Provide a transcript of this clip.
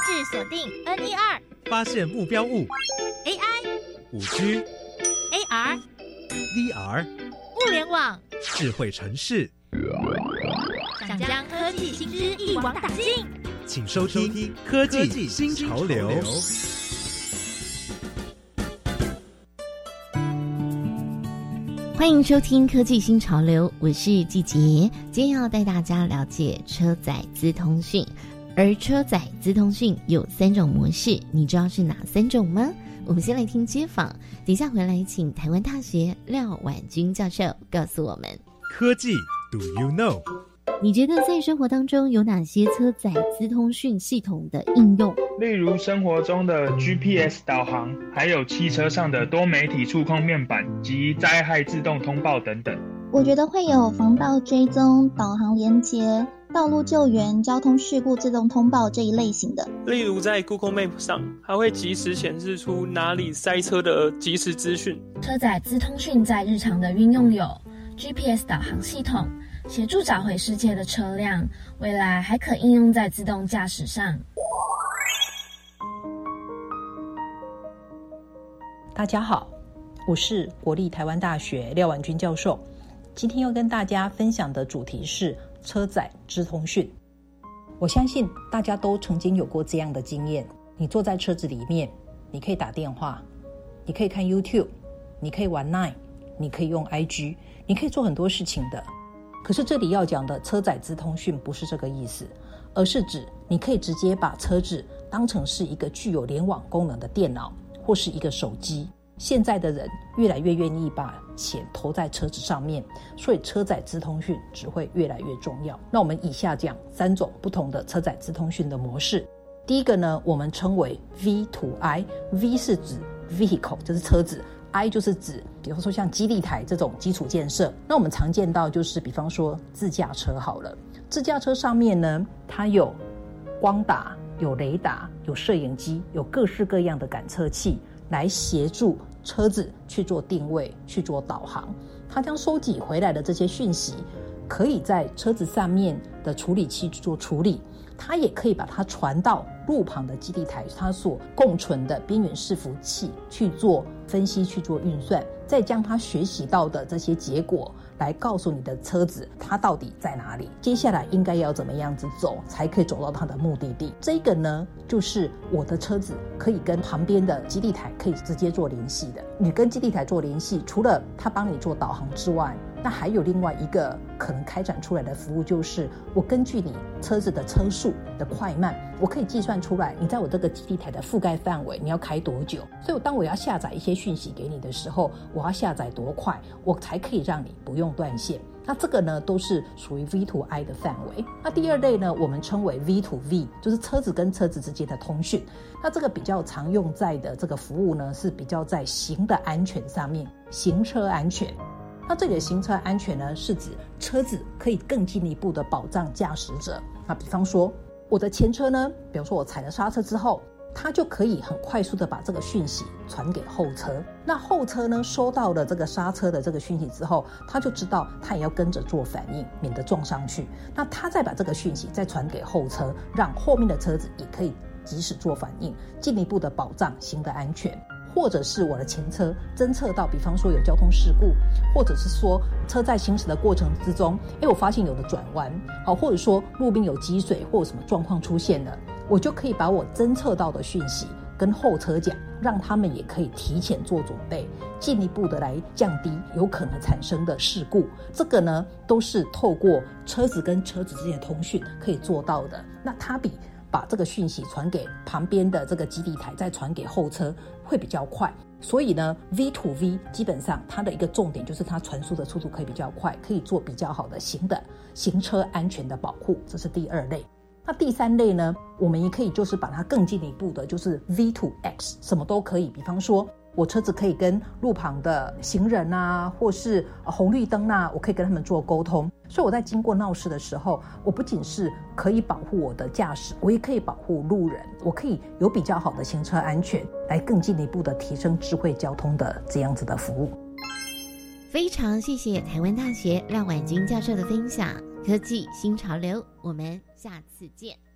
置锁定 N 一二，发现目标物。AI、五 G、AR、VR、物联网，智慧城市，想将科技新知一网打尽。请收听《科技新潮流》。欢迎收听科技新潮流，我是季杰。今天要带大家了解车载资通讯，而车载资通讯有三种模式，你知道是哪三种吗？我们先来听街访，等下回来请台湾大学廖婉君教授告诉我们。科技，Do you know？你觉得在生活当中有哪些车载资通讯系统的应用？例如生活中的 GPS 导航，还有汽车上的多媒体触控面板及灾害自动通报等等。我觉得会有防盗追踪、导航连接、道路救援、交通事故自动通报这一类型的。例如在 Google Map 上，还会及时显示出哪里塞车的即时资讯。车载资通讯在日常的运用有 GPS 导航系统。协助找回失窃的车辆，未来还可应用在自动驾驶上。大家好，我是国立台湾大学廖婉君教授。今天要跟大家分享的主题是车载智通讯。我相信大家都曾经有过这样的经验：你坐在车子里面，你可以打电话，你可以看 YouTube，你可以玩 Line，你可以用 IG，你可以做很多事情的。可是这里要讲的车载资通讯不是这个意思，而是指你可以直接把车子当成是一个具有联网功能的电脑或是一个手机。现在的人越来越愿意把钱投在车子上面，所以车载资通讯只会越来越重要。那我们以下讲三种不同的车载资通讯的模式。第一个呢，我们称为 V to I，V 是指 vehicle，就是车子。I 就是指，比方说像基地台这种基础建设，那我们常见到就是，比方说自驾车好了，自驾车上面呢，它有光打、有雷达、有摄影机、有各式各样的感测器来协助车子去做定位、去做导航。它将收集回来的这些讯息，可以在车子上面的处理器去做处理。它也可以把它传到路旁的基地台，它所共存的边缘伺服器去做分析、去做运算，再将它学习到的这些结果来告诉你的车子它到底在哪里，接下来应该要怎么样子走才可以走到它的目的地。这个呢，就是我的车子可以跟旁边的基地台可以直接做联系的。你跟基地台做联系，除了它帮你做导航之外，那还有另外一个可能开展出来的服务，就是我根据你车子的车速的快慢，我可以计算出来你在我这个基地台的覆盖范围，你要开多久。所以，当我要下载一些讯息给你的时候，我要下载多快，我才可以让你不用断线。那这个呢，都是属于 V to I 的范围。那第二类呢，我们称为 V to V，就是车子跟车子之间的通讯。那这个比较常用在的这个服务呢，是比较在行的安全上面，行车安全。那这里的行车安全呢，是指车子可以更进一步的保障驾驶者。那比方说，我的前车呢，比如说我踩了刹车之后，它就可以很快速的把这个讯息传给后车。那后车呢，收到了这个刹车的这个讯息之后，他就知道他也要跟着做反应，免得撞上去。那他再把这个讯息再传给后车，让后面的车子也可以及时做反应，进一步的保障行的安全。或者是我的前车侦测到，比方说有交通事故，或者是说车在行驶的过程之中，哎，我发现有的转弯，好，或者说路边有积水或什么状况出现了，我就可以把我侦测到的讯息跟后车讲，让他们也可以提前做准备，进一步的来降低有可能产生的事故。这个呢，都是透过车子跟车子之间的通讯可以做到的。那它比。把这个讯息传给旁边的这个基地台，再传给后车会比较快。所以呢，V to V 基本上它的一个重点就是它传输的速度可以比较快，可以做比较好的行的行车安全的保护。这是第二类。那第三类呢，我们也可以就是把它更进一步的，就是 V to X，什么都可以。比方说。我车子可以跟路旁的行人啊，或是红绿灯啊，我可以跟他们做沟通。所以我在经过闹市的时候，我不仅是可以保护我的驾驶，我也可以保护路人，我可以有比较好的行车安全，来更进一步的提升智慧交通的这样子的服务。非常谢谢台湾大学廖婉君教授的分享，科技新潮流，我们下次见。